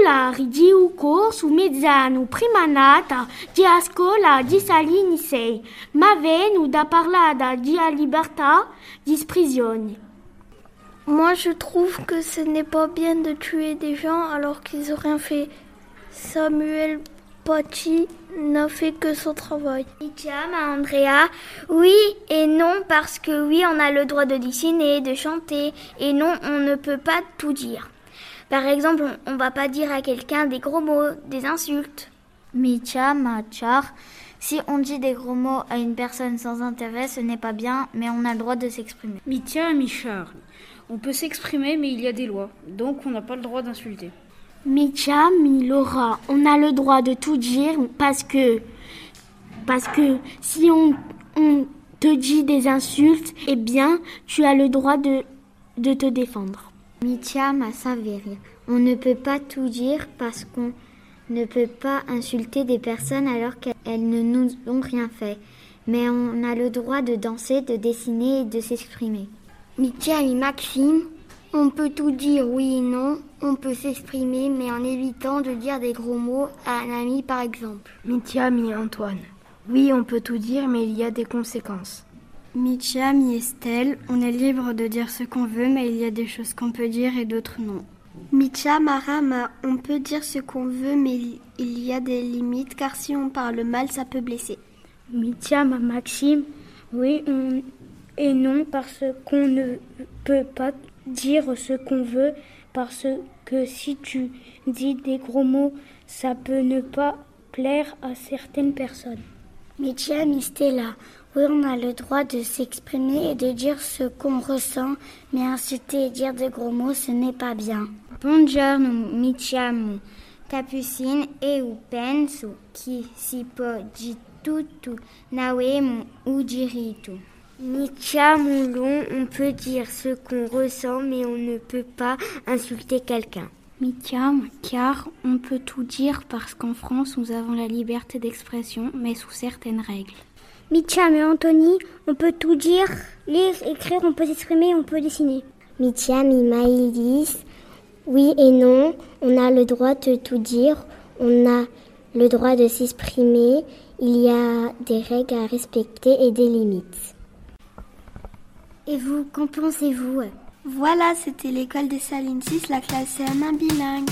scolari di un corso mezzano prima nata di a scuola di Salinisei, ma venu da parlada di a libertà di espressione. Moi, je trouve que ce n'est pas bien de tuer des gens alors qu'ils ont rien fait. Samuel Paty n'a fait que son travail. Tiens, Andrea, oui et non parce que oui, on a le droit de dessiner, de chanter et non, on ne peut pas tout dire. Par exemple, on, on va pas dire à quelqu'un des gros mots, des insultes. Micha, machar. Si on dit des gros mots à une personne sans intérêt, ce n'est pas bien, mais on a le droit de s'exprimer. Mitia, Michar. On peut s'exprimer, mais il y a des lois, donc on n'a pas le droit d'insulter. Micha, mi Laura, on a le droit de tout dire parce que parce que si on, on te dit des insultes, eh bien, tu as le droit de, de te défendre. Mitia, ma saveria. On ne peut pas tout dire parce qu'on ne peut pas insulter des personnes alors qu'elles ne nous ont rien fait. Mais on a le droit de danser, de dessiner et de s'exprimer. Mitia et Maxime, on peut tout dire oui et non, on peut s'exprimer mais en évitant de dire des gros mots à un ami par exemple. Mitia, mi Antoine. Oui, on peut tout dire mais il y a des conséquences. Mitia, mi Estelle, on est libre de dire ce qu'on veut mais il y a des choses qu'on peut dire et d'autres non. Micha Marama, on peut dire ce qu'on veut, mais il y a des limites, car si on parle mal, ça peut blesser. Mitia, ma Maxime, oui on... et non, parce qu'on ne peut pas dire ce qu'on veut, parce que si tu dis des gros mots, ça peut ne pas plaire à certaines personnes. Mitia, Mistella, oui, on a le droit de s'exprimer et de dire ce qu'on ressent, mais insulter et dire de gros mots, ce n'est pas bien. Buongiorno, mi chiamo Capucine e penso che si può di tutto nauemo ou diritto. Mitia, Moulon, on peut dire ce qu'on ressent, mais on ne peut pas insulter quelqu'un. Mitiam, car on peut tout dire parce qu'en France, nous avons la liberté d'expression, mais sous certaines règles. Mitia et Anthony, on peut tout dire, lire, écrire, on peut s'exprimer, on peut dessiner. Mitia, mi Maïlis, oui et non, on a le droit de tout dire, on a le droit de s'exprimer, il y a des règles à respecter et des limites. Et vous, qu'en pensez-vous? Voilà, c'était l'école des Salines 6, la classe CM1 bilingue.